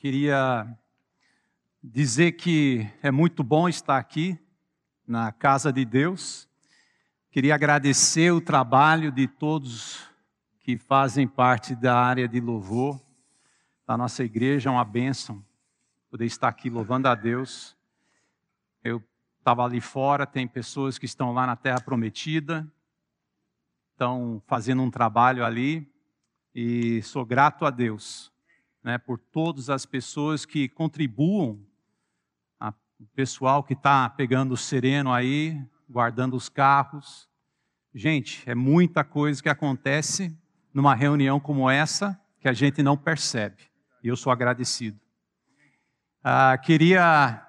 Queria dizer que é muito bom estar aqui na casa de Deus. Queria agradecer o trabalho de todos que fazem parte da área de louvor da nossa igreja. É uma bênção poder estar aqui louvando a Deus. Eu estava ali fora, tem pessoas que estão lá na Terra Prometida, estão fazendo um trabalho ali e sou grato a Deus né, por todas as pessoas que contribuam, o pessoal que está pegando o sereno aí, guardando os carros. Gente, é muita coisa que acontece numa reunião como essa que a gente não percebe. E eu sou agradecido. Ah, queria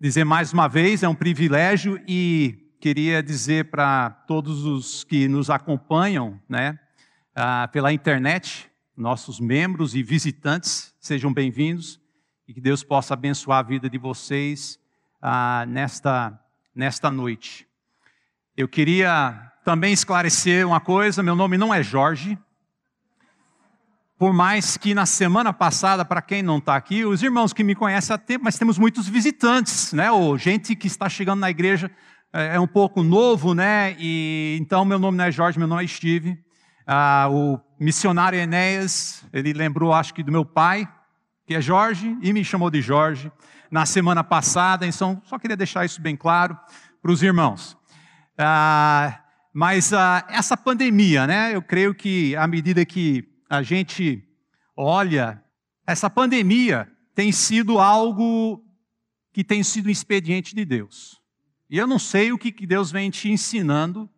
dizer mais uma vez, é um privilégio e queria dizer para todos os que nos acompanham, né, ah, pela internet, nossos membros e visitantes, sejam bem-vindos e que Deus possa abençoar a vida de vocês ah, nesta, nesta noite. Eu queria também esclarecer uma coisa: meu nome não é Jorge. Por mais que na semana passada, para quem não está aqui, os irmãos que me conhecem há tempo, mas temos muitos visitantes, né? Ou gente que está chegando na igreja é, é um pouco novo, né? E então meu nome não é Jorge, meu nome é Steve. Ah, o missionário Enéas, ele lembrou, acho que, do meu pai, que é Jorge, e me chamou de Jorge na semana passada, então só queria deixar isso bem claro para os irmãos. Ah, mas ah, essa pandemia, né? Eu creio que à medida que a gente olha, essa pandemia tem sido algo que tem sido um expediente de Deus. E eu não sei o que Deus vem te ensinando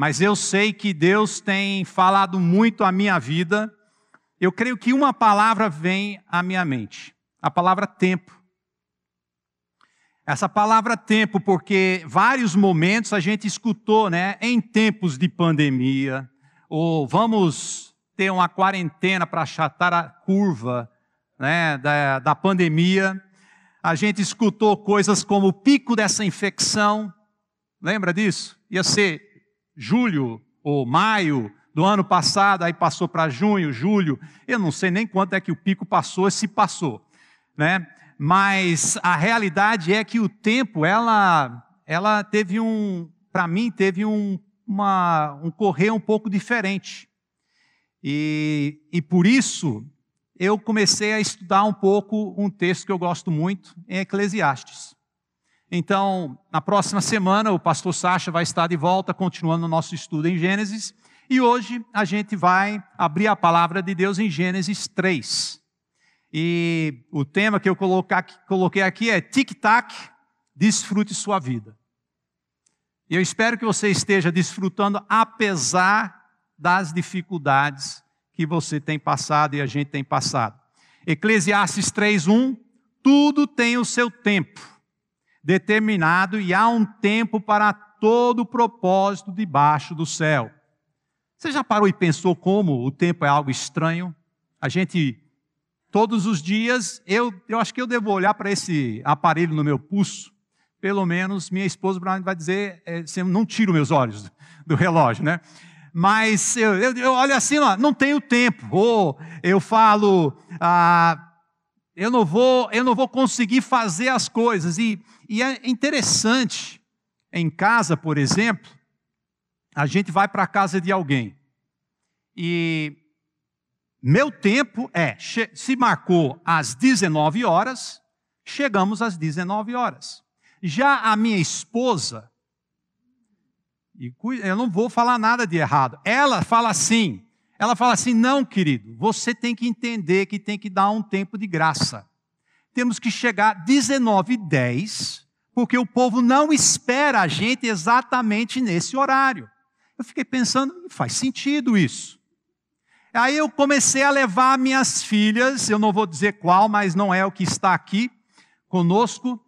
mas eu sei que Deus tem falado muito à minha vida. Eu creio que uma palavra vem à minha mente: a palavra tempo. Essa palavra tempo, porque vários momentos a gente escutou, né, em tempos de pandemia, ou vamos ter uma quarentena para achatar a curva né, da, da pandemia. A gente escutou coisas como o pico dessa infecção, lembra disso? Ia ser julho ou maio do ano passado, aí passou para junho, julho, eu não sei nem quanto é que o pico passou, se passou, né? Mas a realidade é que o tempo, ela, ela teve um, para mim, teve um, uma, um correr um pouco diferente. E, e por isso, eu comecei a estudar um pouco um texto que eu gosto muito, em Eclesiastes. Então, na próxima semana, o pastor Sacha vai estar de volta, continuando o nosso estudo em Gênesis. E hoje a gente vai abrir a palavra de Deus em Gênesis 3. E o tema que eu coloquei aqui é tic-tac, desfrute sua vida. E eu espero que você esteja desfrutando, apesar das dificuldades que você tem passado e a gente tem passado. Eclesiastes 3:1 Tudo tem o seu tempo determinado e há um tempo para todo o propósito debaixo do céu. Você já parou e pensou como o tempo é algo estranho? A gente, todos os dias, eu, eu acho que eu devo olhar para esse aparelho no meu pulso, pelo menos minha esposa vai dizer, é, não tiro meus olhos do relógio, né? Mas eu, eu, eu olho assim, ó, não tenho tempo. Ou eu falo, ah, eu não vou, eu não vou conseguir fazer as coisas. E, e é interessante, em casa, por exemplo, a gente vai para a casa de alguém. E meu tempo é, se marcou às 19 horas, chegamos às 19 horas. Já a minha esposa, e eu não vou falar nada de errado, ela fala assim: ela fala assim: não, querido, você tem que entender que tem que dar um tempo de graça. Temos que chegar 19 h 10, porque o povo não espera a gente exatamente nesse horário. Eu fiquei pensando, faz sentido isso. Aí eu comecei a levar minhas filhas, eu não vou dizer qual, mas não é o que está aqui conosco.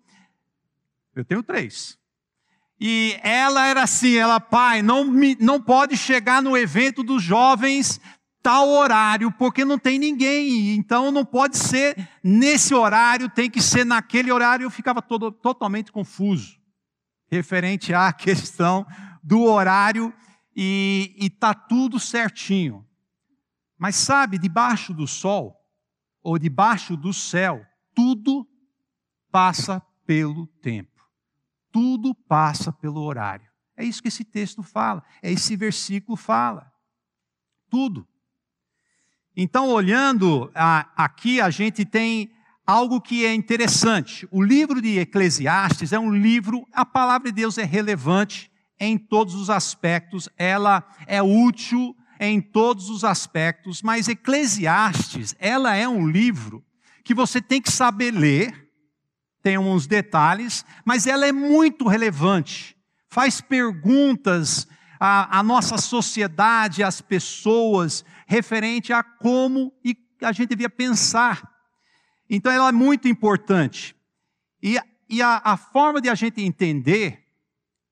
Eu tenho três. E ela era assim, ela, pai, não, me, não pode chegar no evento dos jovens tal horário, porque não tem ninguém, então não pode ser nesse horário, tem que ser naquele horário. Eu ficava todo, totalmente confuso, referente à questão do horário, e está tudo certinho. Mas sabe, debaixo do sol, ou debaixo do céu, tudo passa pelo tempo. Tudo passa pelo horário. É isso que esse texto fala, é esse versículo fala. Tudo. Então, olhando a, aqui, a gente tem algo que é interessante. O livro de Eclesiastes é um livro, a palavra de Deus é relevante em todos os aspectos, ela é útil em todos os aspectos, mas Eclesiastes, ela é um livro que você tem que saber ler, tem uns detalhes, mas ela é muito relevante. Faz perguntas à, à nossa sociedade, às pessoas, referente a como a gente devia pensar. Então ela é muito importante. E, e a, a forma de a gente entender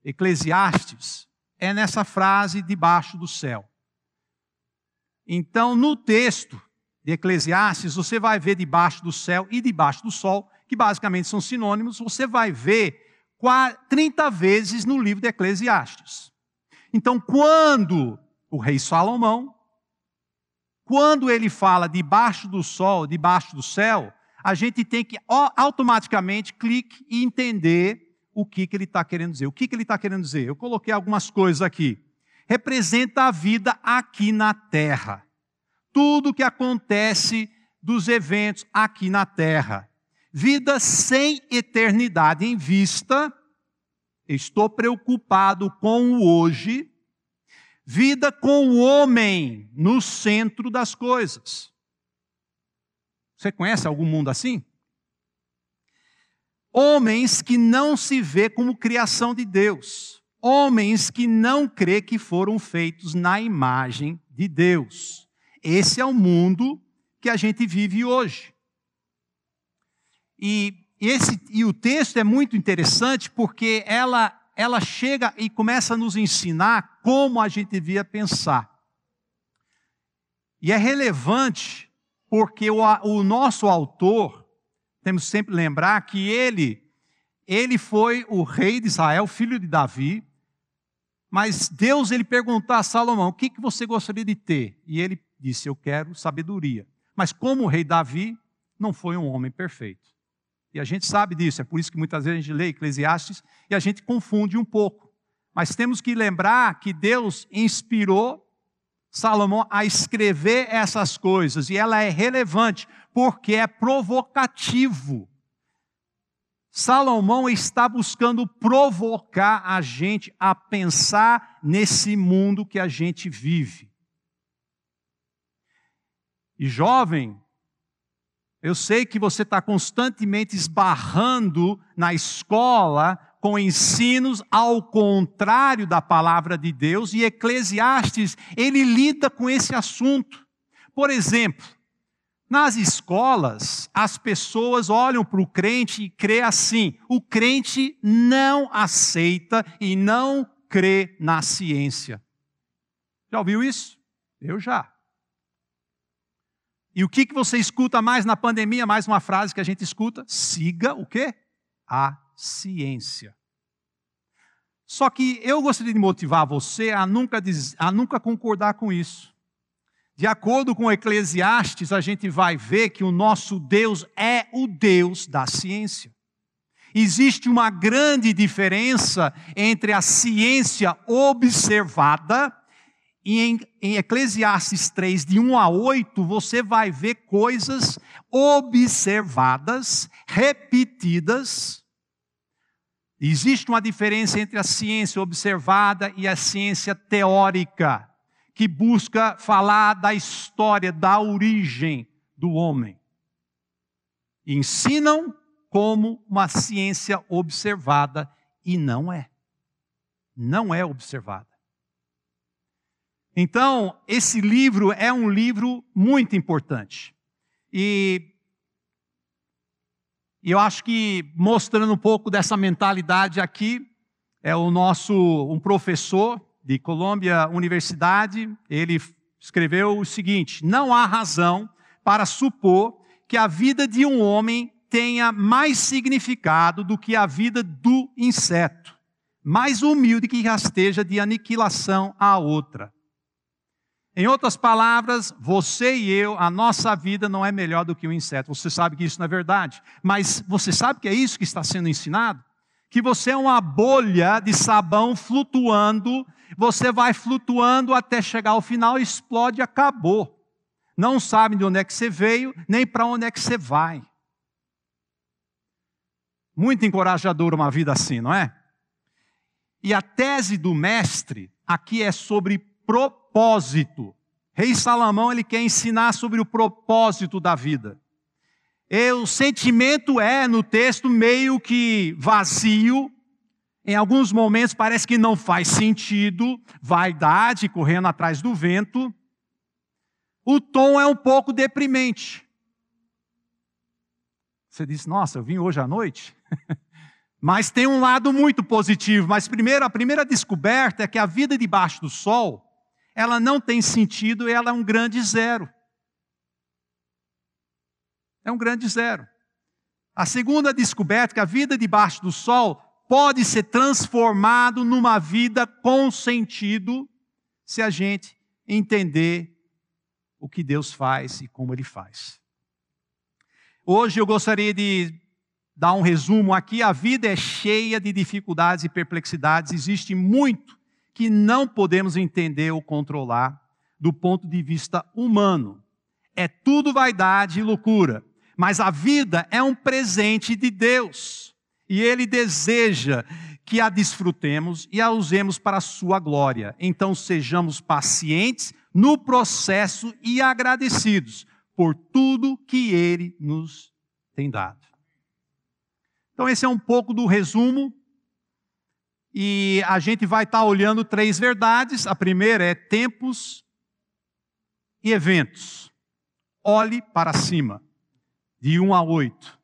Eclesiastes é nessa frase debaixo do céu. Então, no texto de Eclesiastes, você vai ver debaixo do céu e debaixo do sol, que basicamente são sinônimos, você vai ver 30 vezes no livro de Eclesiastes. Então, quando o rei Salomão, quando ele fala debaixo do sol, debaixo do céu, a gente tem que automaticamente clique e entender o que, que ele está querendo dizer. O que, que ele está querendo dizer? Eu coloquei algumas coisas aqui. Representa a vida aqui na terra. Tudo que acontece dos eventos aqui na terra. Vida sem eternidade em vista. Estou preocupado com o hoje Vida com o homem no centro das coisas. Você conhece algum mundo assim? Homens que não se vê como criação de Deus. Homens que não crê que foram feitos na imagem de Deus. Esse é o mundo que a gente vive hoje. E, esse, e o texto é muito interessante porque ela ela chega e começa a nos ensinar como a gente devia pensar. E é relevante porque o, o nosso autor, temos sempre lembrar que ele, ele foi o rei de Israel, filho de Davi, mas Deus ele perguntou a Salomão: o que, que você gostaria de ter? E ele disse: Eu quero sabedoria. Mas como o rei Davi não foi um homem perfeito. E a gente sabe disso, é por isso que muitas vezes a gente lê Eclesiastes e a gente confunde um pouco. Mas temos que lembrar que Deus inspirou Salomão a escrever essas coisas e ela é relevante porque é provocativo. Salomão está buscando provocar a gente a pensar nesse mundo que a gente vive. E jovem, eu sei que você está constantemente esbarrando na escola com ensinos ao contrário da palavra de Deus, e Eclesiastes, ele lida com esse assunto. Por exemplo, nas escolas, as pessoas olham para o crente e crê assim: o crente não aceita e não crê na ciência. Já ouviu isso? Eu já. E o que, que você escuta mais na pandemia? Mais uma frase que a gente escuta: siga o quê? A ciência. Só que eu gostaria de motivar você a nunca, a nunca concordar com isso. De acordo com Eclesiastes, a gente vai ver que o nosso Deus é o Deus da ciência. Existe uma grande diferença entre a ciência observada e em, em Eclesiastes 3, de 1 a 8, você vai ver coisas observadas, repetidas. Existe uma diferença entre a ciência observada e a ciência teórica, que busca falar da história, da origem do homem. Ensinam como uma ciência observada e não é. Não é observada. Então, esse livro é um livro muito importante. E eu acho que mostrando um pouco dessa mentalidade aqui, é o nosso um professor de Colômbia Universidade, ele escreveu o seguinte: não há razão para supor que a vida de um homem tenha mais significado do que a vida do inseto, mais humilde que rasteja de aniquilação à outra. Em outras palavras, você e eu, a nossa vida não é melhor do que um inseto. Você sabe que isso não é verdade. Mas você sabe que é isso que está sendo ensinado? Que você é uma bolha de sabão flutuando, você vai flutuando até chegar ao final, explode acabou. Não sabe de onde é que você veio, nem para onde é que você vai. Muito encorajador uma vida assim, não é? E a tese do mestre aqui é sobre propósito. Rei Salomão ele quer ensinar sobre o propósito da vida. E o sentimento é no texto meio que vazio. Em alguns momentos parece que não faz sentido, vaidade correndo atrás do vento. O tom é um pouco deprimente. Você diz, nossa, eu vim hoje à noite? Mas tem um lado muito positivo. Mas primeiro, a primeira descoberta é que a vida debaixo do sol, ela não tem sentido e ela é um grande zero. É um grande zero. A segunda descoberta é que a vida debaixo do sol pode ser transformado numa vida com sentido se a gente entender o que Deus faz e como ele faz. Hoje eu gostaria de dar um resumo aqui, a vida é cheia de dificuldades e perplexidades, existe muito que não podemos entender ou controlar do ponto de vista humano. É tudo vaidade e loucura, mas a vida é um presente de Deus e Ele deseja que a desfrutemos e a usemos para a Sua glória. Então sejamos pacientes no processo e agradecidos por tudo que Ele nos tem dado. Então, esse é um pouco do resumo. E a gente vai estar olhando três verdades. A primeira é tempos e eventos. Olhe para cima, de 1 a 8.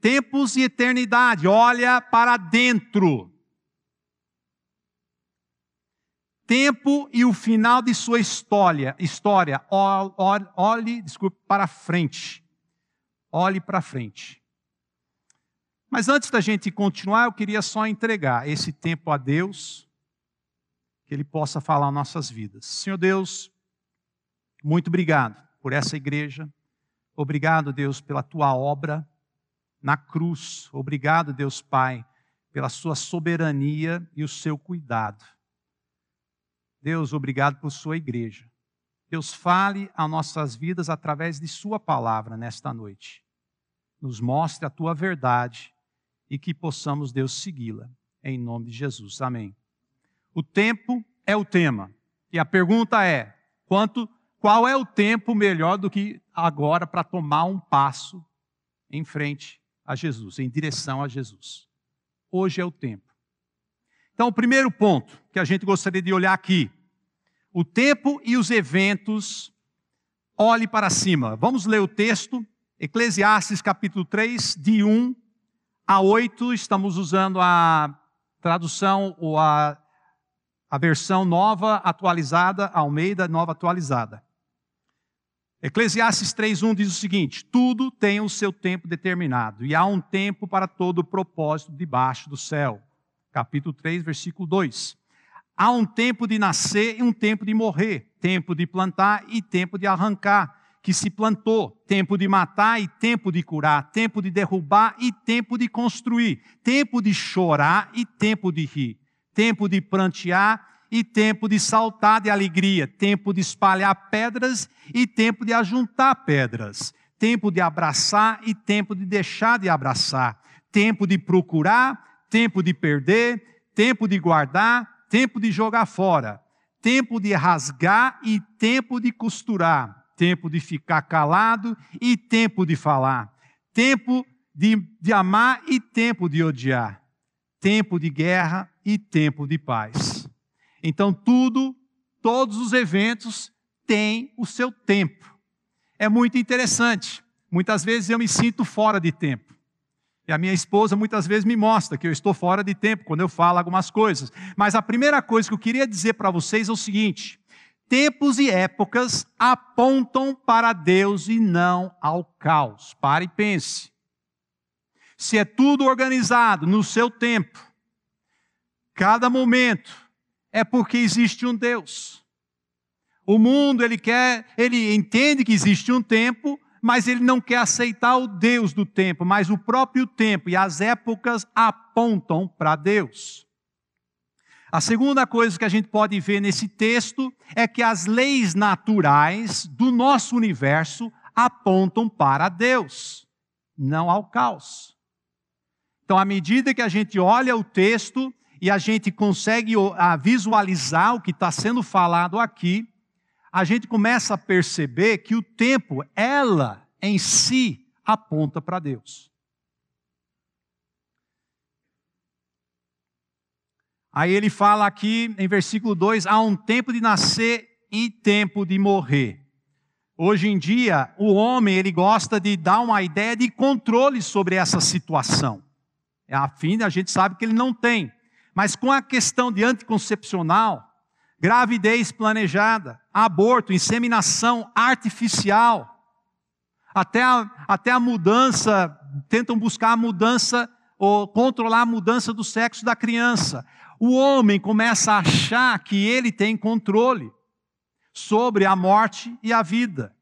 Tempos e eternidade, olha para dentro. Tempo e o final de sua história, história, olhe, olhe desculpe, para frente. Olhe para frente. Mas antes da gente continuar, eu queria só entregar esse tempo a Deus, que Ele possa falar nossas vidas. Senhor Deus, muito obrigado por essa igreja. Obrigado, Deus, pela tua obra na cruz. Obrigado, Deus Pai, pela sua soberania e o seu cuidado. Deus, obrigado por sua igreja. Deus, fale a nossas vidas através de sua palavra nesta noite. Nos mostre a tua verdade e que possamos, Deus, segui-la. Em nome de Jesus. Amém. O tempo é o tema. E a pergunta é: quanto, qual é o tempo melhor do que agora para tomar um passo em frente a Jesus, em direção a Jesus? Hoje é o tempo. Então, o primeiro ponto que a gente gostaria de olhar aqui: o tempo e os eventos. Olhe para cima. Vamos ler o texto, Eclesiastes capítulo 3, de 1 a 8, estamos usando a tradução ou a, a versão nova atualizada, Almeida nova atualizada. Eclesiastes 3:1 diz o seguinte: Tudo tem o seu tempo determinado, e há um tempo para todo o propósito debaixo do céu. Capítulo 3, versículo 2. Há um tempo de nascer e um tempo de morrer, tempo de plantar e tempo de arrancar, que se plantou, tempo de matar e tempo de curar, tempo de derrubar e tempo de construir, tempo de chorar e tempo de rir, tempo de prantear e tempo de saltar de alegria, tempo de espalhar pedras e tempo de ajuntar pedras, tempo de abraçar e tempo de deixar de abraçar, tempo de procurar, tempo de perder, tempo de guardar, tempo de jogar fora, tempo de rasgar e tempo de costurar tempo de ficar calado e tempo de falar, tempo de, de amar e tempo de odiar, tempo de guerra e tempo de paz. Então, tudo, todos os eventos têm o seu tempo. É muito interessante. Muitas vezes eu me sinto fora de tempo. E a minha esposa muitas vezes me mostra que eu estou fora de tempo quando eu falo algumas coisas. Mas a primeira coisa que eu queria dizer para vocês é o seguinte: Tempos e épocas apontam para Deus e não ao caos. Pare e pense. Se é tudo organizado no seu tempo, cada momento, é porque existe um Deus. O mundo, ele quer, ele entende que existe um tempo, mas ele não quer aceitar o Deus do tempo, mas o próprio tempo e as épocas apontam para Deus. A segunda coisa que a gente pode ver nesse texto é que as leis naturais do nosso universo apontam para Deus, não ao caos. Então, à medida que a gente olha o texto e a gente consegue visualizar o que está sendo falado aqui, a gente começa a perceber que o tempo, ela em si, aponta para Deus. Aí ele fala aqui em versículo 2: há um tempo de nascer e tempo de morrer. Hoje em dia, o homem ele gosta de dar uma ideia de controle sobre essa situação. É a fim, a gente sabe que ele não tem. Mas com a questão de anticoncepcional, gravidez planejada, aborto, inseminação artificial, até a, até a mudança, tentam buscar a mudança ou controlar a mudança do sexo da criança. O homem começa a achar que ele tem controle sobre a morte e a vida.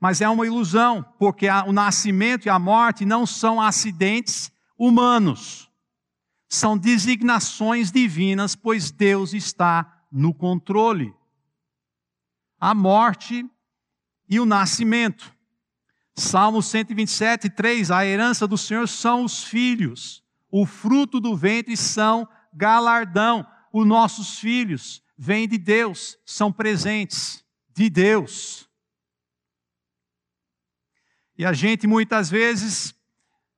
Mas é uma ilusão, porque o nascimento e a morte não são acidentes humanos são designações divinas, pois Deus está no controle. A morte e o nascimento. Salmo 127, 3: A herança do Senhor são os filhos, o fruto do ventre são galardão. Os nossos filhos vêm de Deus, são presentes de Deus. E a gente muitas vezes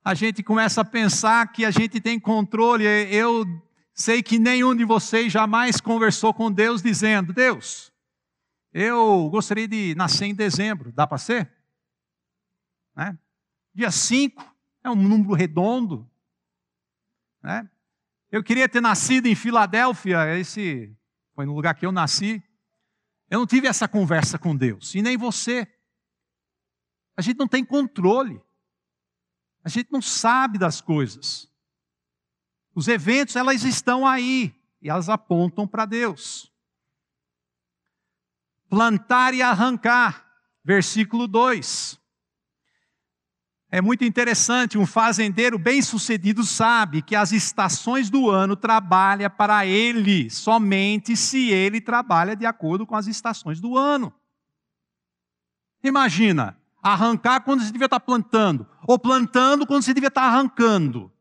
a gente começa a pensar que a gente tem controle. Eu sei que nenhum de vocês jamais conversou com Deus dizendo: Deus, eu gostaria de nascer em dezembro, dá para ser? Né? Dia 5 é um número redondo. Né? Eu queria ter nascido em Filadélfia, esse foi no lugar que eu nasci. Eu não tive essa conversa com Deus, e nem você. A gente não tem controle. A gente não sabe das coisas. Os eventos, elas estão aí e elas apontam para Deus. Plantar e arrancar, versículo 2. É muito interessante, um fazendeiro bem-sucedido sabe que as estações do ano trabalha para ele, somente se ele trabalha de acordo com as estações do ano. Imagina, arrancar quando você devia estar plantando, ou plantando quando você devia estar arrancando.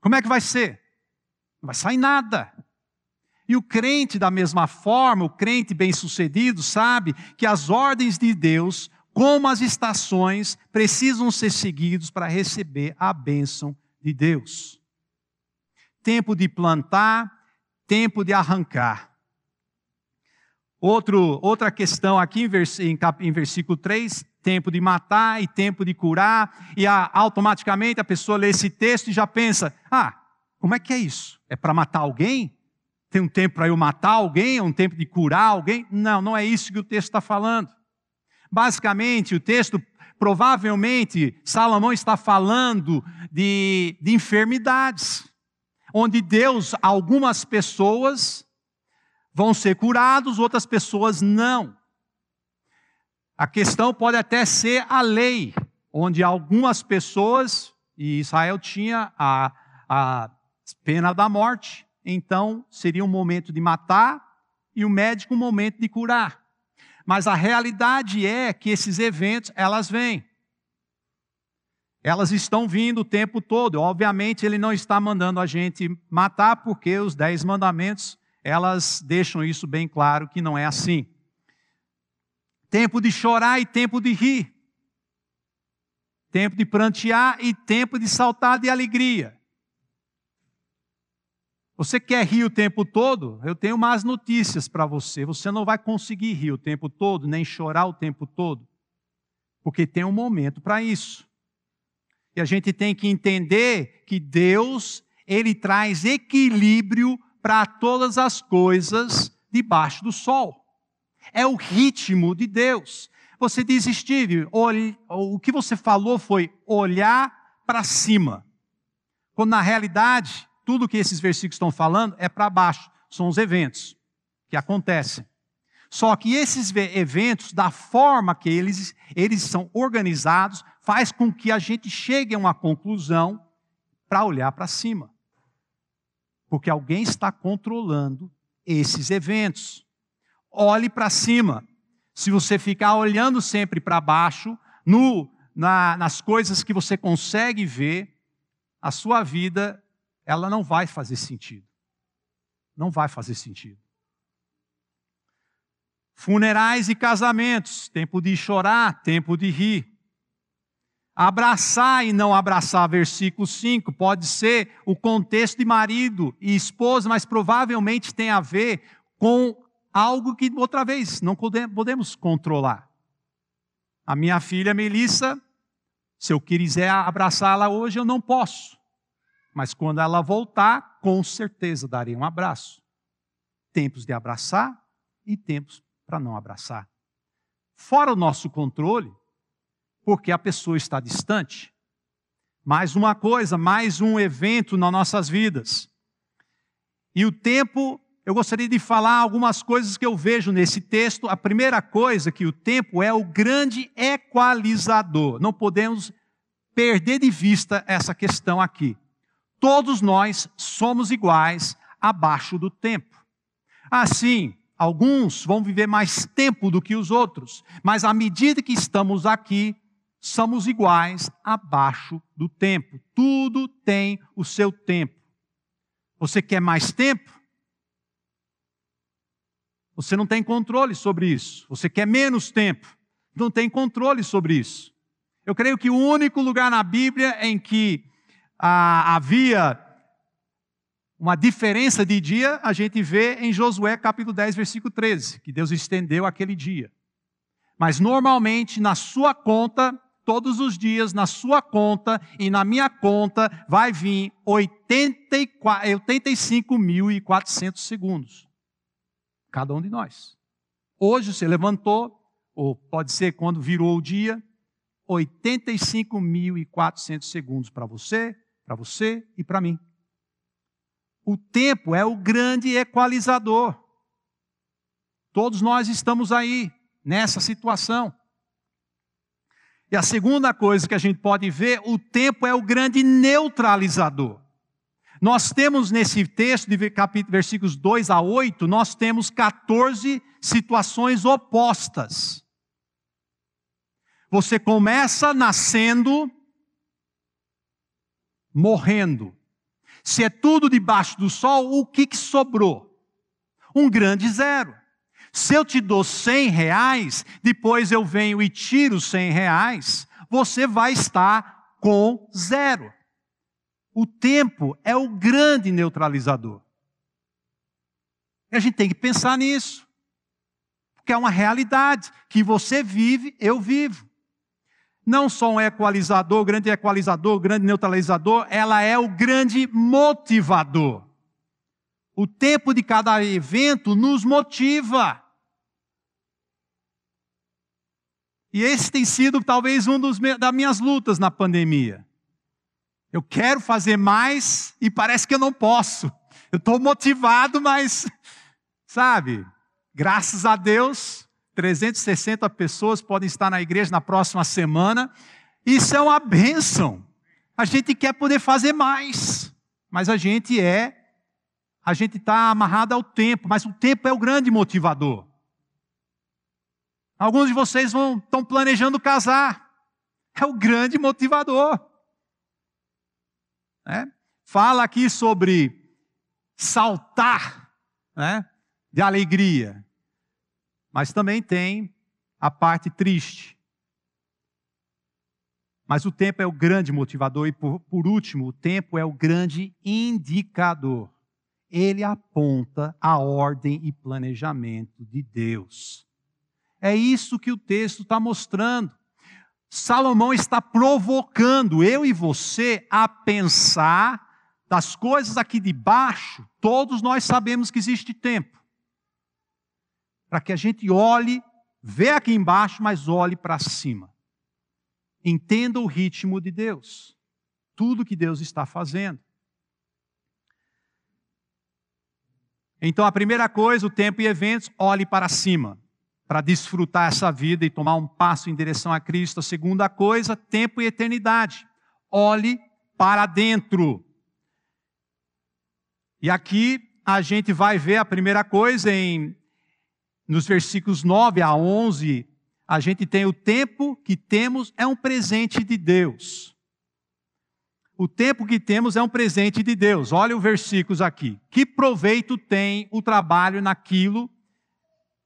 Como é que vai ser? Não vai sair nada. E o crente, da mesma forma, o crente bem-sucedido, sabe que as ordens de Deus, como as estações, precisam ser seguidos para receber a bênção de Deus. Tempo de plantar, tempo de arrancar. Outro, outra questão aqui em, vers, em, em versículo 3, tempo de matar e tempo de curar, e a, automaticamente a pessoa lê esse texto e já pensa: ah, como é que é isso? É para matar alguém? Tem um tempo para eu matar alguém? É um tempo de curar alguém? Não, não é isso que o texto está falando. Basicamente, o texto, provavelmente, Salomão está falando de, de enfermidades, onde Deus, algumas pessoas vão ser curados, outras pessoas não. A questão pode até ser a lei, onde algumas pessoas, e Israel tinha a, a pena da morte, então seria um momento de matar e o médico um momento de curar. Mas a realidade é que esses eventos, elas vêm. Elas estão vindo o tempo todo. Obviamente, ele não está mandando a gente matar, porque os dez mandamentos, elas deixam isso bem claro que não é assim tempo de chorar e tempo de rir, tempo de prantear e tempo de saltar de alegria. Você quer rir o tempo todo? Eu tenho más notícias para você. Você não vai conseguir rir o tempo todo, nem chorar o tempo todo, porque tem um momento para isso. E a gente tem que entender que Deus, ele traz equilíbrio para todas as coisas debaixo do sol. É o ritmo de Deus. Você diz, Steve, o que você falou foi olhar para cima. Quando na realidade, tudo que esses versículos estão falando é para baixo. São os eventos que acontecem. Só que esses eventos, da forma que eles, eles são organizados, faz com que a gente chegue a uma conclusão para olhar para cima. Porque alguém está controlando esses eventos. Olhe para cima. Se você ficar olhando sempre para baixo, no, na, nas coisas que você consegue ver, a sua vida ela não vai fazer sentido. Não vai fazer sentido. Funerais e casamentos, tempo de chorar, tempo de rir. Abraçar e não abraçar, versículo 5, pode ser o contexto de marido e esposa, mas provavelmente tem a ver com algo que, outra vez, não podemos controlar. A minha filha Melissa, se eu quiser abraçá-la hoje, eu não posso. Mas quando ela voltar, com certeza darei um abraço. Tempos de abraçar e tempos para não abraçar. Fora o nosso controle, porque a pessoa está distante. Mais uma coisa, mais um evento nas nossas vidas. E o tempo, eu gostaria de falar algumas coisas que eu vejo nesse texto. A primeira coisa que o tempo é o grande equalizador. Não podemos perder de vista essa questão aqui. Todos nós somos iguais abaixo do tempo. Assim, alguns vão viver mais tempo do que os outros, mas à medida que estamos aqui, somos iguais abaixo do tempo. Tudo tem o seu tempo. Você quer mais tempo? Você não tem controle sobre isso. Você quer menos tempo? Não tem controle sobre isso. Eu creio que o único lugar na Bíblia em que ah, havia uma diferença de dia, a gente vê em Josué capítulo 10, versículo 13, que Deus estendeu aquele dia. Mas normalmente na sua conta todos os dias na sua conta e na minha conta vai vir 85.400 segundos. Cada um de nós. Hoje você levantou, ou pode ser quando virou o dia, 85.400 segundos para você, para você e para mim. O tempo é o grande equalizador. Todos nós estamos aí, nessa situação. E a segunda coisa que a gente pode ver, o tempo é o grande neutralizador. Nós temos nesse texto, de versículos 2 a 8, nós temos 14 situações opostas. Você começa nascendo, morrendo. Se é tudo debaixo do sol, o que, que sobrou? Um grande zero. Se eu te dou 100 reais, depois eu venho e tiro 100 reais, você vai estar com zero. O tempo é o grande neutralizador. E a gente tem que pensar nisso. Porque é uma realidade que você vive, eu vivo. Não só um equalizador, grande equalizador, grande neutralizador, ela é o grande motivador. O tempo de cada evento nos motiva. E esse tem sido talvez um dos das minhas lutas na pandemia. Eu quero fazer mais e parece que eu não posso. Eu estou motivado, mas, sabe, graças a Deus, 360 pessoas podem estar na igreja na próxima semana. Isso é uma bênção. A gente quer poder fazer mais, mas a gente é, a gente está amarrado ao tempo, mas o tempo é o grande motivador. Alguns de vocês estão planejando casar. É o grande motivador. É? Fala aqui sobre saltar né, de alegria. Mas também tem a parte triste. Mas o tempo é o grande motivador, e por, por último, o tempo é o grande indicador. Ele aponta a ordem e planejamento de Deus. É isso que o texto está mostrando. Salomão está provocando eu e você a pensar das coisas aqui de baixo. Todos nós sabemos que existe tempo. Para que a gente olhe, vê aqui embaixo, mas olhe para cima. Entenda o ritmo de Deus. Tudo que Deus está fazendo. Então, a primeira coisa, o tempo e eventos, olhe para cima. para desfrutar essa vida e tomar um passo em direção a Cristo. A segunda coisa, tempo e eternidade. Olhe para dentro. E aqui a gente vai ver a primeira coisa em nos versículos 9 a 11, a gente tem o tempo que temos é um presente de Deus. O tempo que temos é um presente de Deus. Olha os versículos aqui. Que proveito tem o trabalho naquilo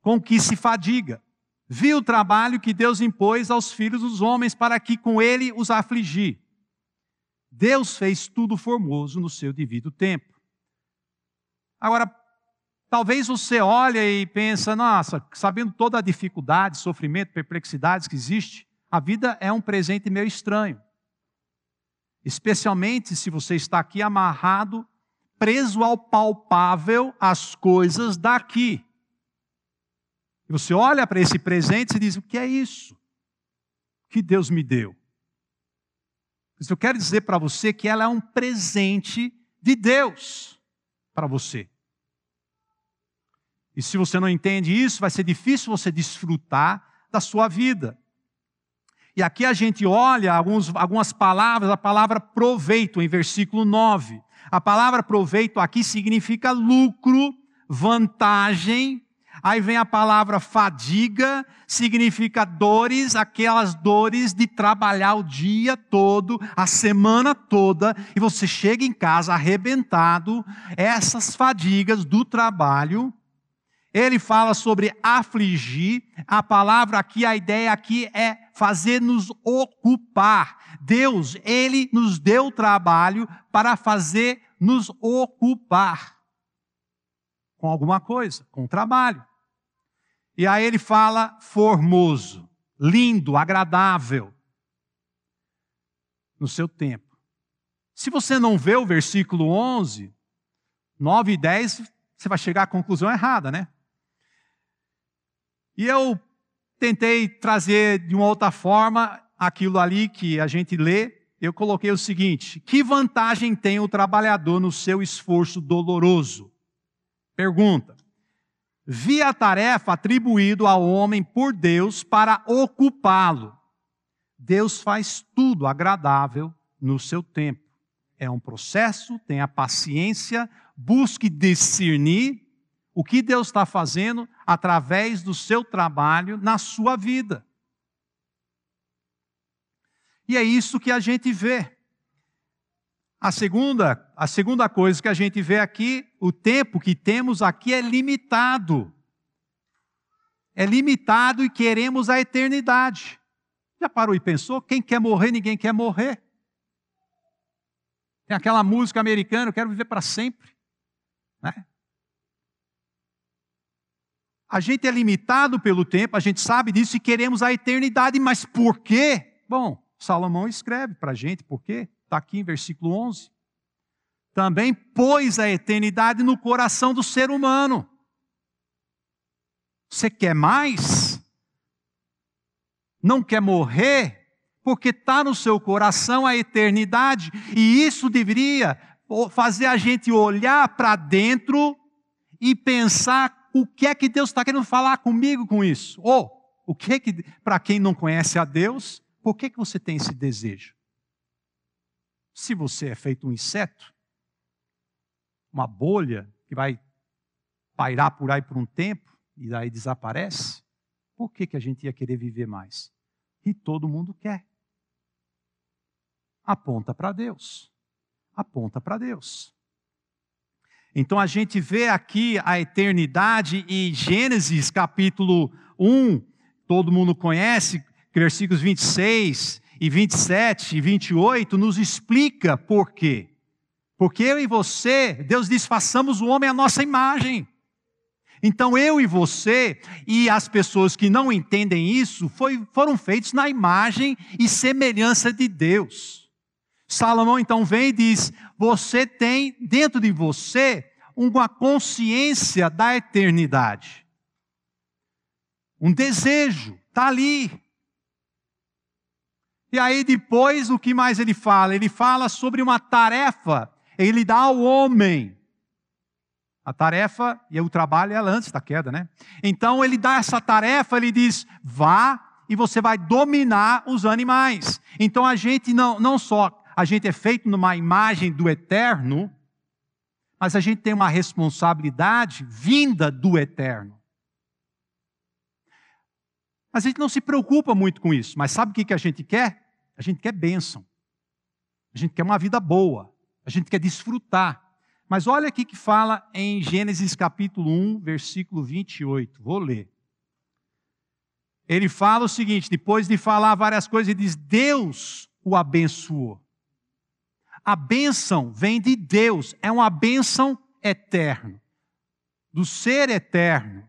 com que se fadiga? Viu o trabalho que Deus impôs aos filhos dos homens para que com ele os afligir. Deus fez tudo formoso no seu devido tempo. Agora, talvez você olhe e pensa, nossa, sabendo toda a dificuldade, sofrimento, perplexidades que existe, a vida é um presente meio estranho. Especialmente se você está aqui amarrado, preso ao palpável, às coisas daqui. E você olha para esse presente e diz: o que é isso que Deus me deu? Mas eu quero dizer para você que ela é um presente de Deus para você. E se você não entende isso, vai ser difícil você desfrutar da sua vida. E aqui a gente olha alguns, algumas palavras, a palavra proveito, em versículo 9. A palavra proveito aqui significa lucro, vantagem. Aí vem a palavra fadiga, significa dores, aquelas dores de trabalhar o dia todo, a semana toda, e você chega em casa arrebentado, essas fadigas do trabalho ele fala sobre afligir. A palavra aqui, a ideia aqui é fazer-nos ocupar. Deus, Ele nos deu trabalho para fazer nos ocupar com alguma coisa, com trabalho. E aí ele fala formoso, lindo, agradável, no seu tempo. Se você não vê o versículo 11, 9 e 10, você vai chegar à conclusão errada, né? E eu tentei trazer de uma outra forma aquilo ali que a gente lê. Eu coloquei o seguinte: que vantagem tem o trabalhador no seu esforço doloroso? Pergunta. Vi a tarefa atribuído ao homem por Deus para ocupá-lo. Deus faz tudo agradável no seu tempo. É um processo, tenha paciência, busque discernir o que Deus está fazendo através do seu trabalho na sua vida. E é isso que a gente vê. A segunda, a segunda coisa que a gente vê aqui, o tempo que temos aqui é limitado. É limitado e queremos a eternidade. Já parou e pensou? Quem quer morrer, ninguém quer morrer. Tem aquela música americana, eu quero viver para sempre. Né? A gente é limitado pelo tempo, a gente sabe disso e queremos a eternidade, mas por quê? Bom, Salomão escreve para a gente por quê? Está aqui em versículo 11. Também pôs a eternidade no coração do ser humano. Você quer mais? Não quer morrer? Porque está no seu coração a eternidade, e isso deveria fazer a gente olhar para dentro e pensar o que é que Deus está querendo falar comigo com isso? Ou, o que é que, para quem não conhece a Deus, por que, que você tem esse desejo? Se você é feito um inseto, uma bolha que vai pairar por aí por um tempo e daí desaparece, por que, que a gente ia querer viver mais? E todo mundo quer. Aponta para Deus. Aponta para Deus. Então a gente vê aqui a eternidade em Gênesis capítulo 1, todo mundo conhece, versículos 26 e 27 e 28, nos explica por quê. Porque eu e você, Deus diz: façamos o homem à nossa imagem. Então eu e você e as pessoas que não entendem isso foi, foram feitos na imagem e semelhança de Deus. Salomão então vem e diz: Você tem dentro de você uma consciência da eternidade. Um desejo, está ali. E aí depois o que mais ele fala? Ele fala sobre uma tarefa, ele dá ao homem A tarefa e o trabalho é antes da queda, né? Então ele dá essa tarefa, ele diz: vá e você vai dominar os animais. Então a gente não, não só a gente é feito numa imagem do eterno, mas a gente tem uma responsabilidade vinda do eterno. Mas a gente não se preocupa muito com isso. Mas sabe o que a gente quer? A gente quer bênção. A gente quer uma vida boa. A gente quer desfrutar. Mas olha aqui que fala em Gênesis capítulo 1, versículo 28. Vou ler. Ele fala o seguinte: depois de falar várias coisas, ele diz: Deus o abençoou. A bênção vem de Deus, é uma bênção eterna, do ser eterno.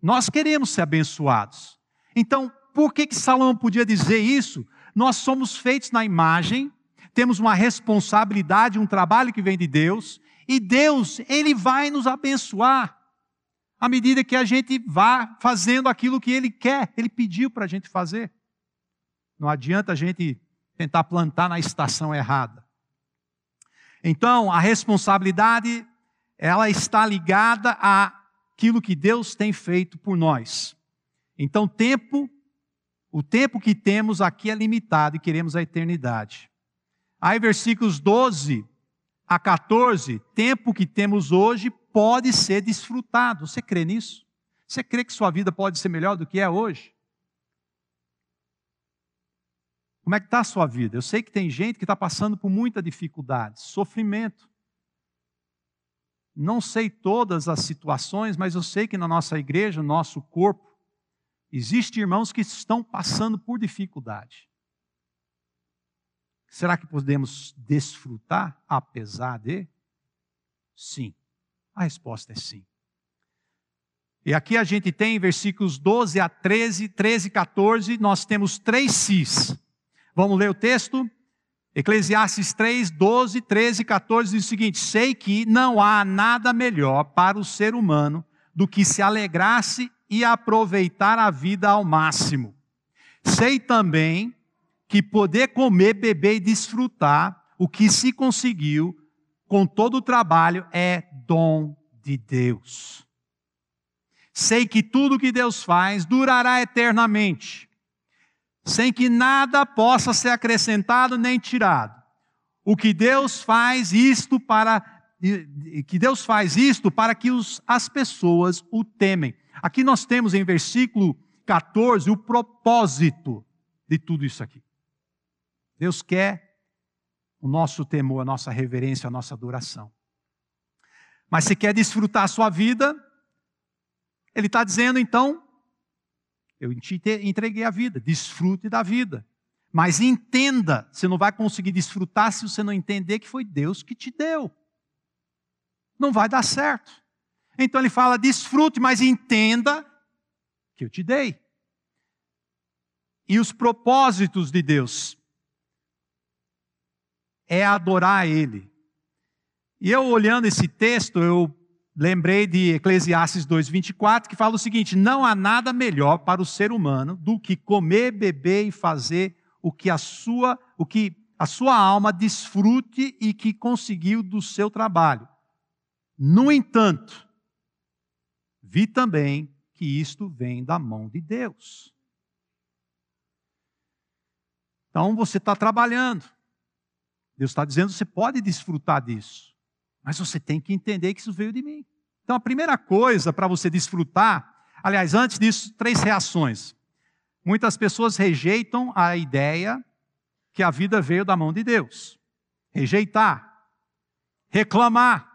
Nós queremos ser abençoados. Então, por que, que Salomão podia dizer isso? Nós somos feitos na imagem, temos uma responsabilidade, um trabalho que vem de Deus, e Deus, Ele vai nos abençoar à medida que a gente vá fazendo aquilo que Ele quer, Ele pediu para a gente fazer. Não adianta a gente tentar plantar na estação errada. Então, a responsabilidade, ela está ligada àquilo que Deus tem feito por nós. Então, tempo, o tempo que temos aqui é limitado e queremos a eternidade. Aí, versículos 12 a 14, tempo que temos hoje pode ser desfrutado. Você crê nisso? Você crê que sua vida pode ser melhor do que é hoje? Como é que está a sua vida? Eu sei que tem gente que está passando por muita dificuldade, sofrimento. Não sei todas as situações, mas eu sei que na nossa igreja, no nosso corpo, existem irmãos que estão passando por dificuldade. Será que podemos desfrutar apesar de? Sim. A resposta é sim. E aqui a gente tem versículos 12 a 13, 13 e 14, nós temos três sis. Vamos ler o texto? Eclesiastes 3, 12, 13 e 14 diz o seguinte: Sei que não há nada melhor para o ser humano do que se alegrasse e aproveitar a vida ao máximo. Sei também que poder comer, beber e desfrutar o que se conseguiu com todo o trabalho é dom de Deus. Sei que tudo que Deus faz durará eternamente sem que nada possa ser acrescentado nem tirado. O que Deus faz isto para que Deus faz isto para que os, as pessoas o temem. Aqui nós temos em versículo 14 o propósito de tudo isso aqui. Deus quer o nosso temor, a nossa reverência, a nossa adoração. Mas se quer desfrutar a sua vida, Ele está dizendo então, eu te entreguei a vida, desfrute da vida. Mas entenda, você não vai conseguir desfrutar se você não entender que foi Deus que te deu. Não vai dar certo. Então ele fala: desfrute, mas entenda que eu te dei. E os propósitos de Deus é adorar Ele. E eu olhando esse texto, eu lembrei de Eclesiastes 2:24 que fala o seguinte: não há nada melhor para o ser humano do que comer, beber e fazer o que a sua, o que a sua alma desfrute e que conseguiu do seu trabalho. No entanto, vi também que isto vem da mão de Deus. Então você está trabalhando. Deus está dizendo: você pode desfrutar disso. Mas você tem que entender que isso veio de mim. Então, a primeira coisa para você desfrutar, aliás, antes disso, três reações. Muitas pessoas rejeitam a ideia que a vida veio da mão de Deus. Rejeitar, reclamar.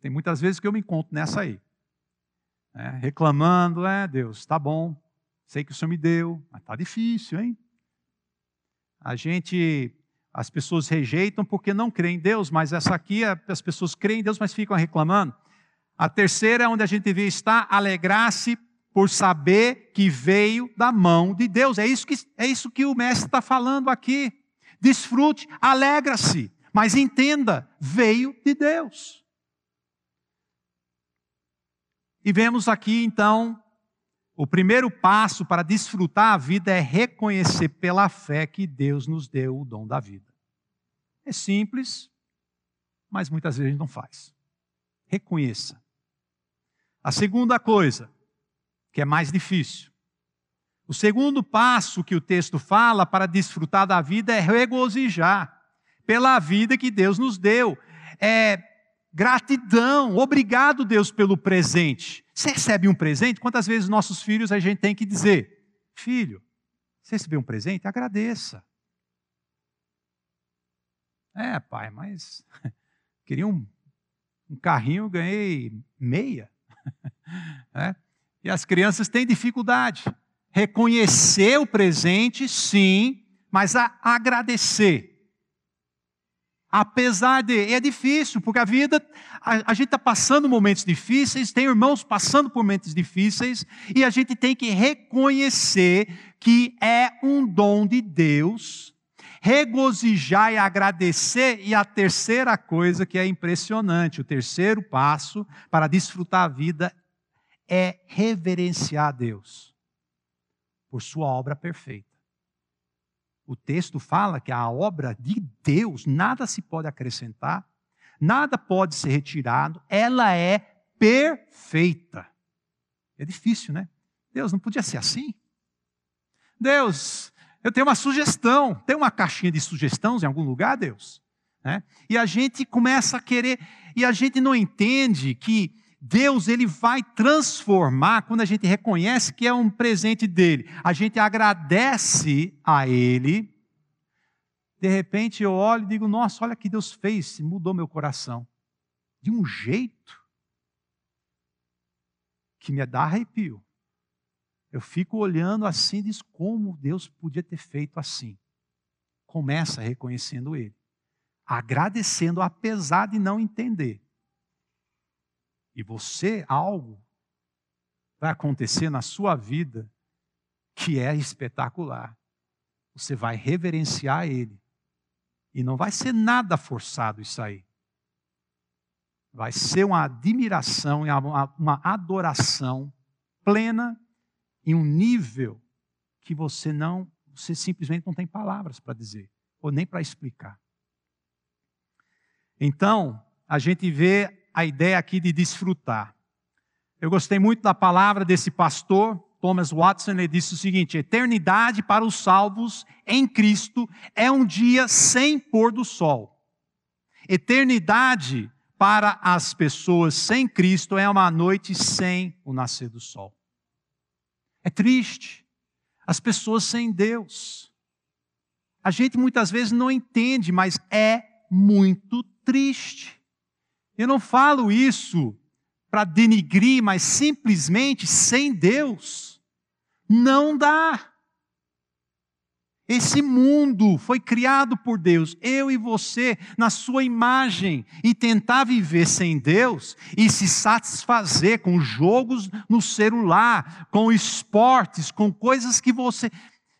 Tem muitas vezes que eu me encontro nessa aí. É, reclamando, é Deus, tá bom, sei que o Senhor me deu, mas tá difícil, hein? A gente as pessoas rejeitam porque não creem em Deus, mas essa aqui, as pessoas creem em Deus, mas ficam reclamando. A terceira é onde a gente devia estar, alegrar-se por saber que veio da mão de Deus. É isso que, é isso que o mestre está falando aqui. Desfrute, alegra-se, mas entenda, veio de Deus. E vemos aqui então o primeiro passo para desfrutar a vida é reconhecer pela fé que Deus nos deu o dom da vida. É simples, mas muitas vezes a gente não faz. Reconheça. A segunda coisa, que é mais difícil. O segundo passo que o texto fala para desfrutar da vida é regozijar pela vida que Deus nos deu. É gratidão, obrigado Deus pelo presente. Você recebe um presente? Quantas vezes nossos filhos a gente tem que dizer: Filho, você recebeu um presente? Agradeça. É, pai, mas queria um, um carrinho, ganhei meia. É? E as crianças têm dificuldade. Reconhecer o presente, sim, mas a agradecer. Apesar de. É difícil, porque a vida. A, a gente está passando momentos difíceis, tem irmãos passando por momentos difíceis, e a gente tem que reconhecer que é um dom de Deus, regozijar e agradecer, e a terceira coisa que é impressionante, o terceiro passo para desfrutar a vida é reverenciar a Deus por sua obra perfeita. O texto fala que a obra de Deus, nada se pode acrescentar, nada pode ser retirado, ela é perfeita. É difícil, né? Deus, não podia ser assim? Deus, eu tenho uma sugestão, tem uma caixinha de sugestões em algum lugar, Deus? Né? E a gente começa a querer, e a gente não entende que Deus ele vai transformar quando a gente reconhece que é um presente dele. A gente agradece a ele. De repente eu olho e digo: "Nossa, olha que Deus fez, mudou meu coração". De um jeito que me dá arrepio. Eu fico olhando assim e diz como Deus podia ter feito assim. Começa reconhecendo ele, agradecendo apesar de não entender. E você, algo vai acontecer na sua vida que é espetacular. Você vai reverenciar Ele. E não vai ser nada forçado isso aí. Vai ser uma admiração e uma adoração plena em um nível que você não, você simplesmente não tem palavras para dizer, ou nem para explicar. Então, a gente vê a ideia aqui de desfrutar. Eu gostei muito da palavra desse pastor, Thomas Watson, ele disse o seguinte: eternidade para os salvos em Cristo é um dia sem pôr do sol. Eternidade para as pessoas sem Cristo é uma noite sem o nascer do sol. É triste. As pessoas sem Deus. A gente muitas vezes não entende, mas é muito triste. Eu não falo isso para denigrir, mas simplesmente sem Deus não dá. Esse mundo foi criado por Deus, eu e você, na sua imagem, e tentar viver sem Deus e se satisfazer com jogos no celular, com esportes, com coisas que você.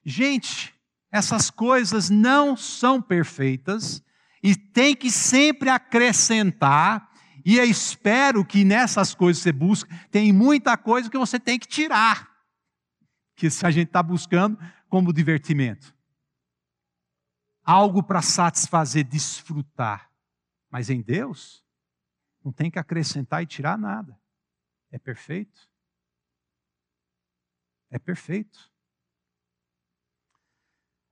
Gente, essas coisas não são perfeitas e tem que sempre acrescentar e eu espero que nessas coisas que você busca, tem muita coisa que você tem que tirar. Que se a gente está buscando como divertimento. Algo para satisfazer, desfrutar. Mas em Deus, não tem que acrescentar e tirar nada. É perfeito. É perfeito.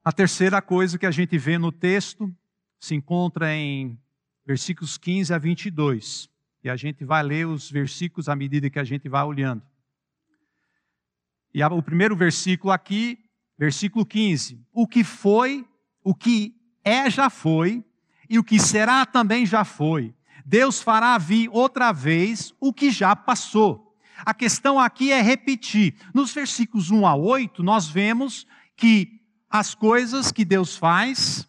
A terceira coisa que a gente vê no texto se encontra em versículos 15 a 22. E a gente vai ler os versículos à medida que a gente vai olhando. E o primeiro versículo aqui, versículo 15: O que foi, o que é já foi, e o que será também já foi. Deus fará vir outra vez o que já passou. A questão aqui é repetir. Nos versículos 1 a 8, nós vemos que as coisas que Deus faz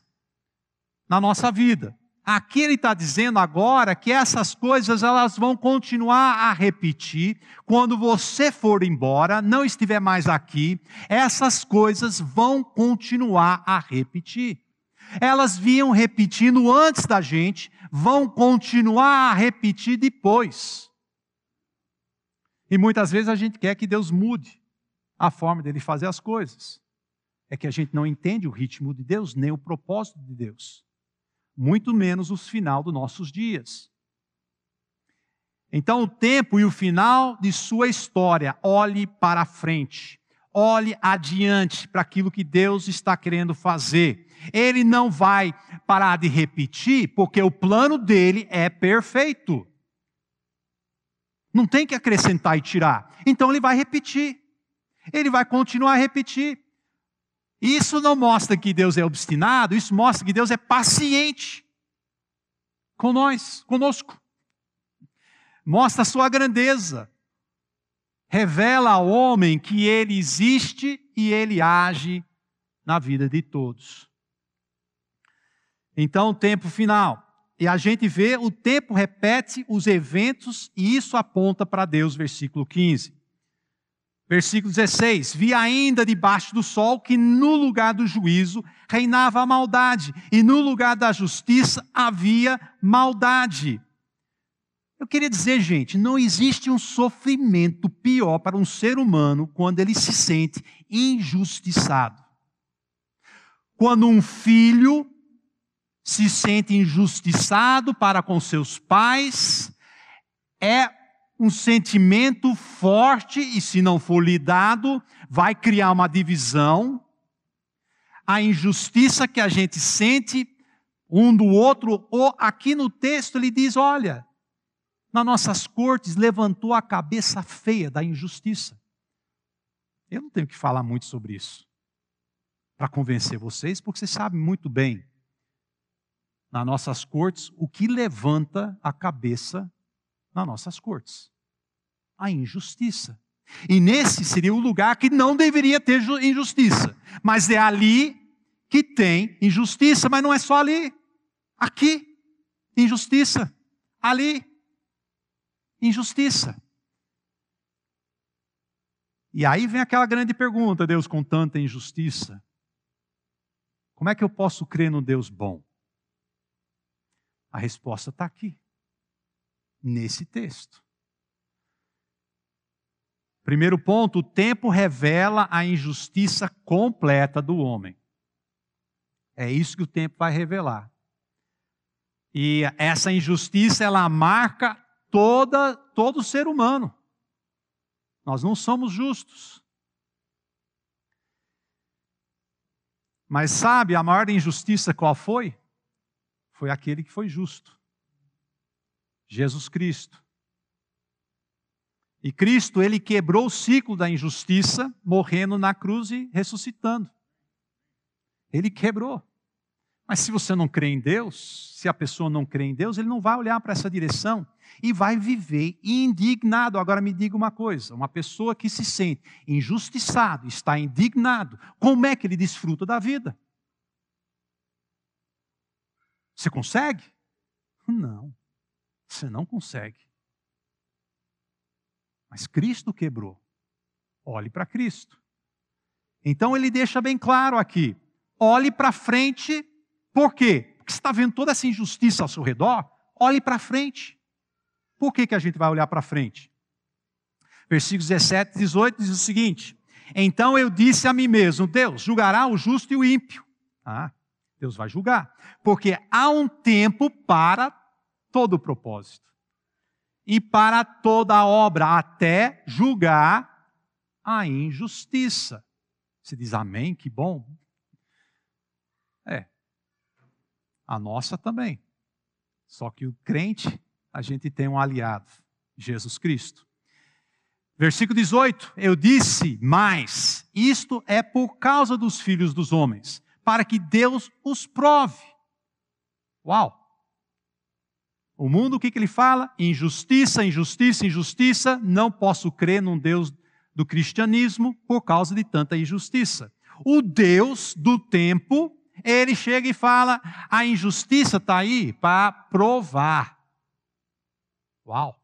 na nossa vida. Aqui ele está dizendo agora que essas coisas elas vão continuar a repetir quando você for embora, não estiver mais aqui, essas coisas vão continuar a repetir. Elas vinham repetindo antes da gente, vão continuar a repetir depois. E muitas vezes a gente quer que Deus mude a forma dele fazer as coisas. É que a gente não entende o ritmo de Deus, nem o propósito de Deus muito menos o final dos nossos dias. Então, o tempo e o final de sua história, olhe para frente, olhe adiante para aquilo que Deus está querendo fazer. Ele não vai parar de repetir, porque o plano dele é perfeito. Não tem que acrescentar e tirar. Então ele vai repetir. Ele vai continuar a repetir. Isso não mostra que Deus é obstinado, isso mostra que Deus é paciente com nós, conosco. Mostra a sua grandeza. Revela ao homem que ele existe e ele age na vida de todos. Então, o tempo final. E a gente vê, o tempo repete os eventos e isso aponta para Deus, versículo 15. Versículo 16: Vi ainda debaixo do sol que no lugar do juízo reinava a maldade, e no lugar da justiça havia maldade. Eu queria dizer, gente, não existe um sofrimento pior para um ser humano quando ele se sente injustiçado. Quando um filho se sente injustiçado para com seus pais, é um sentimento forte e, se não for lidado, vai criar uma divisão. A injustiça que a gente sente um do outro, ou aqui no texto ele diz: olha, nas nossas cortes levantou a cabeça feia da injustiça. Eu não tenho que falar muito sobre isso para convencer vocês, porque vocês sabem muito bem, nas nossas cortes, o que levanta a cabeça nas nossas cortes? A injustiça. E nesse seria o lugar que não deveria ter injustiça. Mas é ali que tem injustiça, mas não é só ali. Aqui, injustiça. Ali, injustiça. E aí vem aquela grande pergunta, Deus, com tanta injustiça. Como é que eu posso crer no Deus bom? A resposta está aqui nesse texto. Primeiro ponto: o tempo revela a injustiça completa do homem. É isso que o tempo vai revelar. E essa injustiça ela marca toda todo ser humano. Nós não somos justos. Mas sabe a maior injustiça qual foi? Foi aquele que foi justo. Jesus Cristo. E Cristo, ele quebrou o ciclo da injustiça, morrendo na cruz e ressuscitando. Ele quebrou. Mas se você não crê em Deus, se a pessoa não crê em Deus, ele não vai olhar para essa direção e vai viver indignado. Agora me diga uma coisa: uma pessoa que se sente injustiçado, está indignado, como é que ele desfruta da vida? Você consegue? Não. Você não consegue. Mas Cristo quebrou. Olhe para Cristo. Então ele deixa bem claro aqui: olhe para frente, por quê? Porque você está vendo toda essa injustiça ao seu redor, olhe para frente. Por que, que a gente vai olhar para frente? Versículos 17 e 18 diz o seguinte: Então eu disse a mim mesmo: Deus julgará o justo e o ímpio. Ah, Deus vai julgar, porque há um tempo para todo o propósito e para toda obra, até julgar a injustiça. Você diz amém? Que bom. É. A nossa também. Só que o crente, a gente tem um aliado, Jesus Cristo. Versículo 18: Eu disse mais, isto é por causa dos filhos dos homens, para que Deus os prove. Uau! O mundo, o que, que ele fala? Injustiça, injustiça, injustiça. Não posso crer num Deus do cristianismo por causa de tanta injustiça. O Deus do tempo, ele chega e fala: a injustiça está aí para provar. Uau!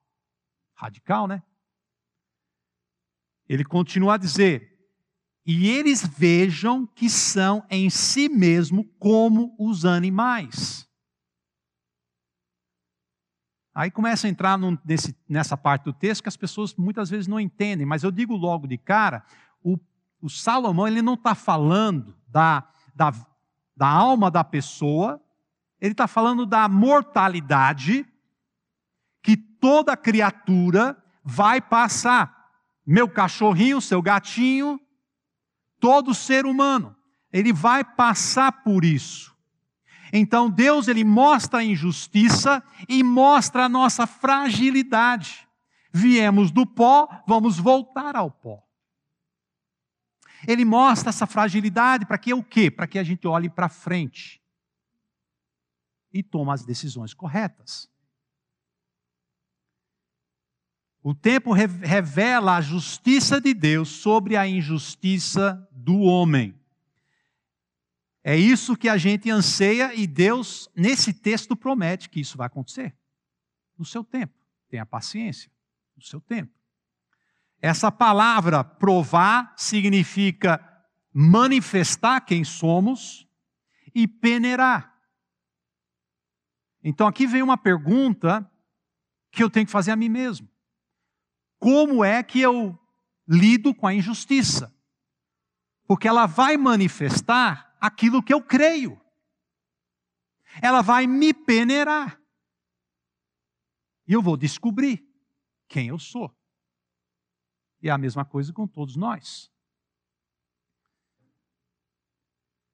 Radical, né? Ele continua a dizer: e eles vejam que são em si mesmo como os animais. Aí começa a entrar num, nesse, nessa parte do texto que as pessoas muitas vezes não entendem, mas eu digo logo de cara: o, o Salomão ele não está falando da, da, da alma da pessoa, ele está falando da mortalidade que toda criatura vai passar. Meu cachorrinho, seu gatinho, todo ser humano, ele vai passar por isso. Então Deus ele mostra a injustiça e mostra a nossa fragilidade. Viemos do pó, vamos voltar ao pó. Ele mostra essa fragilidade para que o quê? Para que a gente olhe para frente e tome as decisões corretas. O tempo revela a justiça de Deus sobre a injustiça do homem. É isso que a gente anseia e Deus, nesse texto, promete que isso vai acontecer no seu tempo. Tenha paciência, no seu tempo. Essa palavra provar significa manifestar quem somos e peneirar. Então aqui vem uma pergunta que eu tenho que fazer a mim mesmo. Como é que eu lido com a injustiça? Porque ela vai manifestar aquilo que eu creio. Ela vai me peneirar. E eu vou descobrir quem eu sou. E é a mesma coisa com todos nós.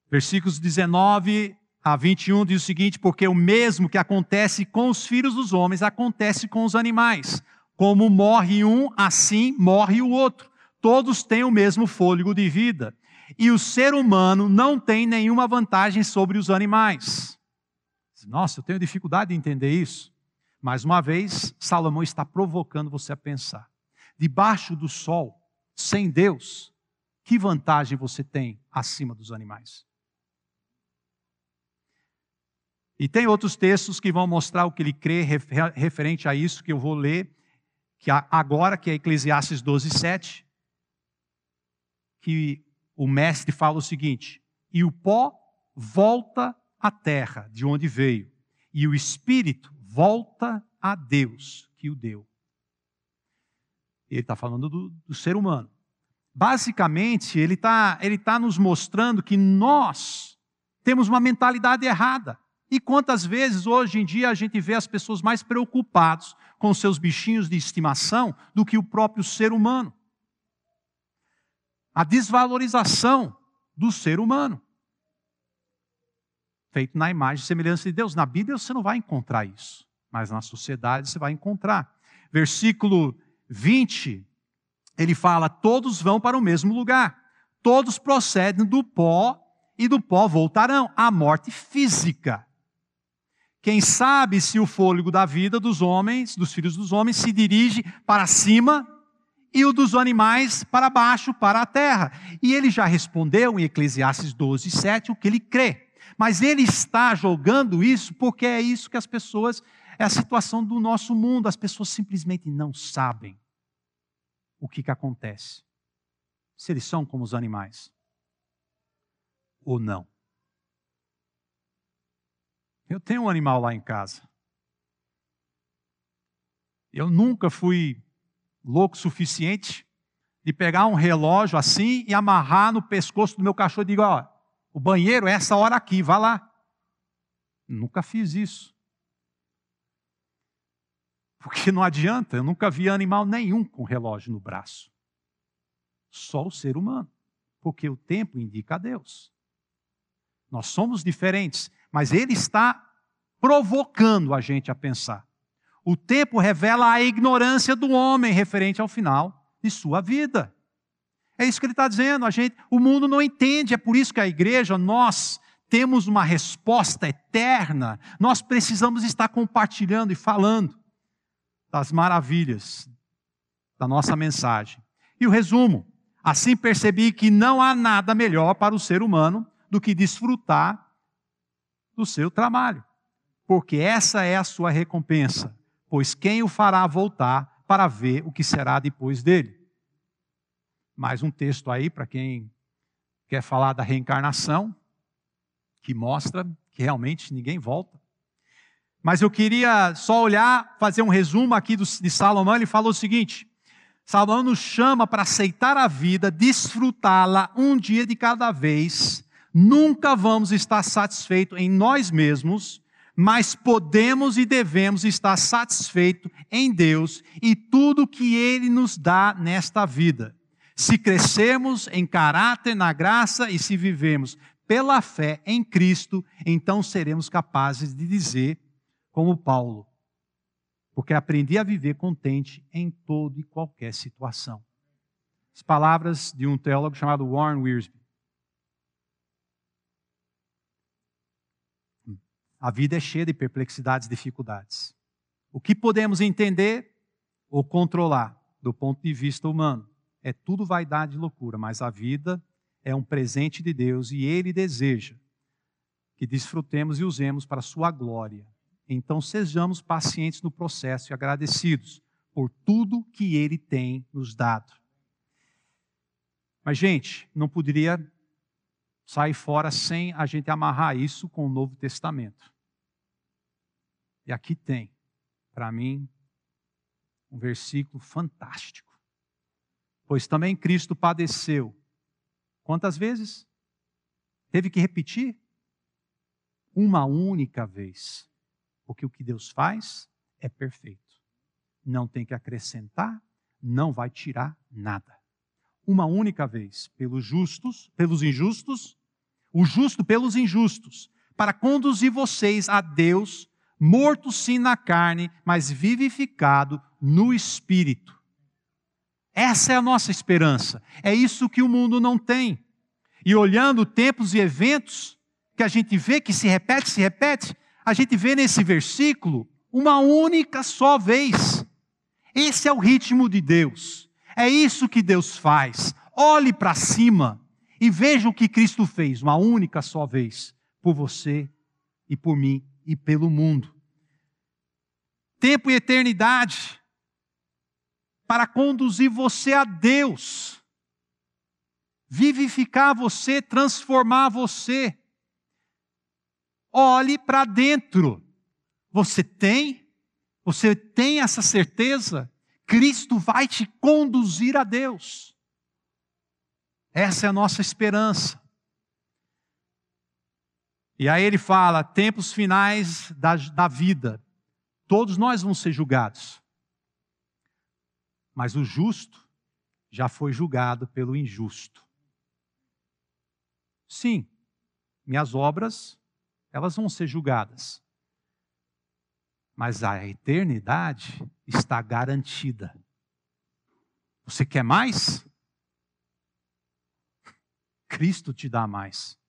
Versículos 19 a 21 diz o seguinte: Porque o mesmo que acontece com os filhos dos homens acontece com os animais. Como morre um, assim morre o outro. Todos têm o mesmo fôlego de vida. E o ser humano não tem nenhuma vantagem sobre os animais. Nossa, eu tenho dificuldade de entender isso. Mais uma vez, Salomão está provocando você a pensar. Debaixo do sol, sem Deus, que vantagem você tem acima dos animais? E tem outros textos que vão mostrar o que ele crê referente a isso, que eu vou ler, que agora, que é Eclesiastes 12, 7, que o mestre fala o seguinte: E o pó volta à terra, de onde veio, e o espírito volta a Deus, que o deu. Ele está falando do, do, ser humano. Basicamente, ele está ele tá nos mostrando que nós temos uma mentalidade errada. E quantas vezes hoje em dia a gente vê as pessoas mais preocupadas com seus bichinhos de estimação do que o próprio ser humano? A desvalorização do ser humano. Feito na imagem e semelhança de Deus. Na Bíblia você não vai encontrar isso, mas na sociedade você vai encontrar. Versículo 20, ele fala: todos vão para o mesmo lugar, todos procedem do pó e do pó voltarão à morte física. Quem sabe se o fôlego da vida dos homens, dos filhos dos homens, se dirige para cima e o dos animais para baixo, para a terra. E ele já respondeu em Eclesiastes 12, 7 o que ele crê. Mas ele está jogando isso porque é isso que as pessoas, é a situação do nosso mundo. As pessoas simplesmente não sabem o que, que acontece. Se eles são como os animais ou não. Eu tenho um animal lá em casa. Eu nunca fui louco suficiente de pegar um relógio assim e amarrar no pescoço do meu cachorro e dizer: ó, o banheiro é essa hora aqui, vá lá. Nunca fiz isso. Porque não adianta, eu nunca vi animal nenhum com relógio no braço. Só o ser humano. Porque o tempo indica a Deus. Nós somos diferentes mas ele está provocando a gente a pensar. O tempo revela a ignorância do homem referente ao final de sua vida. É isso que ele está dizendo. A gente, o mundo não entende. É por isso que a igreja, nós temos uma resposta eterna. Nós precisamos estar compartilhando e falando das maravilhas da nossa mensagem. E o resumo: assim percebi que não há nada melhor para o ser humano do que desfrutar do seu trabalho, porque essa é a sua recompensa, pois quem o fará voltar para ver o que será depois dele? Mais um texto aí para quem quer falar da reencarnação, que mostra que realmente ninguém volta. Mas eu queria só olhar, fazer um resumo aqui de Salomão. Ele falou o seguinte: Salomão nos chama para aceitar a vida, desfrutá-la um dia de cada vez, Nunca vamos estar satisfeitos em nós mesmos, mas podemos e devemos estar satisfeitos em Deus e tudo que Ele nos dá nesta vida. Se crescermos em caráter, na graça e se vivemos pela fé em Cristo, então seremos capazes de dizer, como Paulo, porque aprendi a viver contente em toda e qualquer situação. As palavras de um teólogo chamado Warren Wiersbe. A vida é cheia de perplexidades dificuldades. O que podemos entender ou controlar do ponto de vista humano é tudo vaidade e loucura, mas a vida é um presente de Deus e Ele deseja que desfrutemos e usemos para a Sua glória. Então sejamos pacientes no processo e agradecidos por tudo que Ele tem nos dado. Mas, gente, não poderia sair fora sem a gente amarrar isso com o Novo Testamento. E aqui tem, para mim, um versículo fantástico. Pois também Cristo padeceu. Quantas vezes? Teve que repetir? Uma única vez. Porque o que Deus faz é perfeito. Não tem que acrescentar, não vai tirar nada. Uma única vez, pelos justos, pelos injustos, o justo pelos injustos, para conduzir vocês a Deus morto sim na carne, mas vivificado no espírito. Essa é a nossa esperança. É isso que o mundo não tem. E olhando tempos e eventos que a gente vê que se repete, se repete, a gente vê nesse versículo uma única só vez. Esse é o ritmo de Deus. É isso que Deus faz. Olhe para cima e veja o que Cristo fez, uma única só vez, por você e por mim e pelo mundo. Tempo e eternidade para conduzir você a Deus, vivificar você, transformar você. Olhe para dentro. Você tem? Você tem essa certeza? Cristo vai te conduzir a Deus. Essa é a nossa esperança. E aí ele fala: tempos finais da, da vida. Todos nós vamos ser julgados. Mas o justo já foi julgado pelo injusto. Sim, minhas obras, elas vão ser julgadas. Mas a eternidade está garantida. Você quer mais? Cristo te dá mais.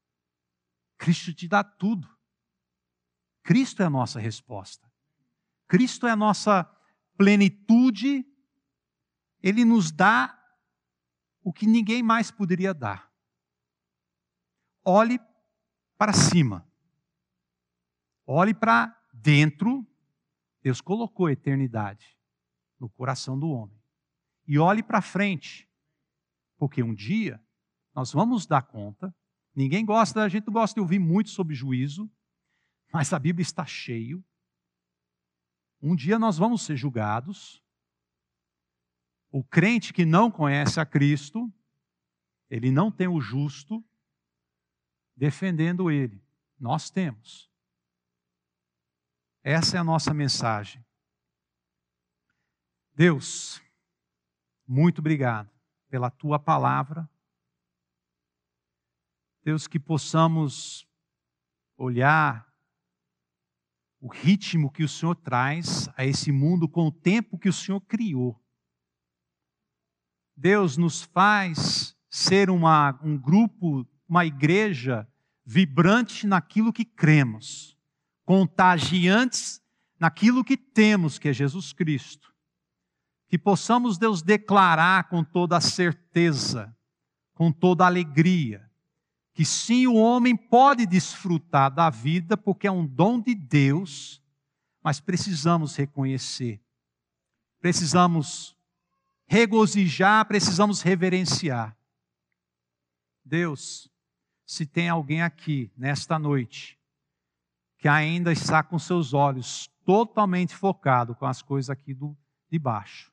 Cristo te dá tudo. Cristo é a nossa resposta. Cristo é a nossa plenitude. Ele nos dá o que ninguém mais poderia dar. Olhe para cima. Olhe para dentro. Deus colocou a eternidade no coração do homem. E olhe para frente, porque um dia nós vamos dar conta. Ninguém gosta, a gente não gosta de ouvir muito sobre juízo, mas a Bíblia está cheio. Um dia nós vamos ser julgados. O crente que não conhece a Cristo, ele não tem o justo defendendo ele. Nós temos. Essa é a nossa mensagem. Deus, muito obrigado pela tua palavra. Deus, que possamos olhar o ritmo que o Senhor traz a esse mundo com o tempo que o Senhor criou. Deus nos faz ser uma, um grupo, uma igreja vibrante naquilo que cremos, contagiantes naquilo que temos, que é Jesus Cristo. Que possamos, Deus, declarar com toda certeza, com toda alegria, que sim, o homem pode desfrutar da vida porque é um dom de Deus, mas precisamos reconhecer, precisamos regozijar, precisamos reverenciar. Deus, se tem alguém aqui nesta noite que ainda está com seus olhos totalmente focado com as coisas aqui do, de baixo,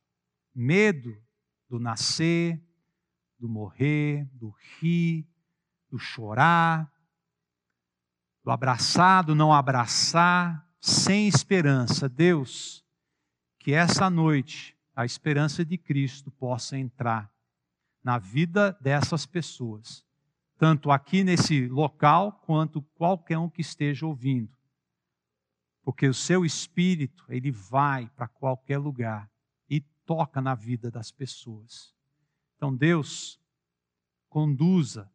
medo do nascer, do morrer, do rir, do chorar. do abraçado, não abraçar, sem esperança. Deus, que essa noite a esperança de Cristo possa entrar na vida dessas pessoas, tanto aqui nesse local quanto qualquer um que esteja ouvindo. Porque o seu espírito, ele vai para qualquer lugar e toca na vida das pessoas. Então, Deus, conduza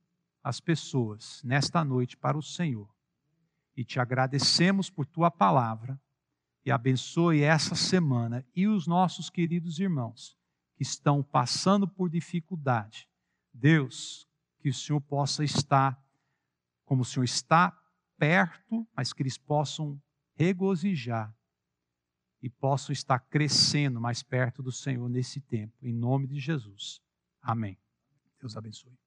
as pessoas nesta noite para o Senhor. E te agradecemos por tua palavra e abençoe essa semana e os nossos queridos irmãos que estão passando por dificuldade. Deus, que o Senhor possa estar, como o Senhor está perto, mas que eles possam regozijar e possam estar crescendo mais perto do Senhor nesse tempo, em nome de Jesus. Amém. Deus abençoe.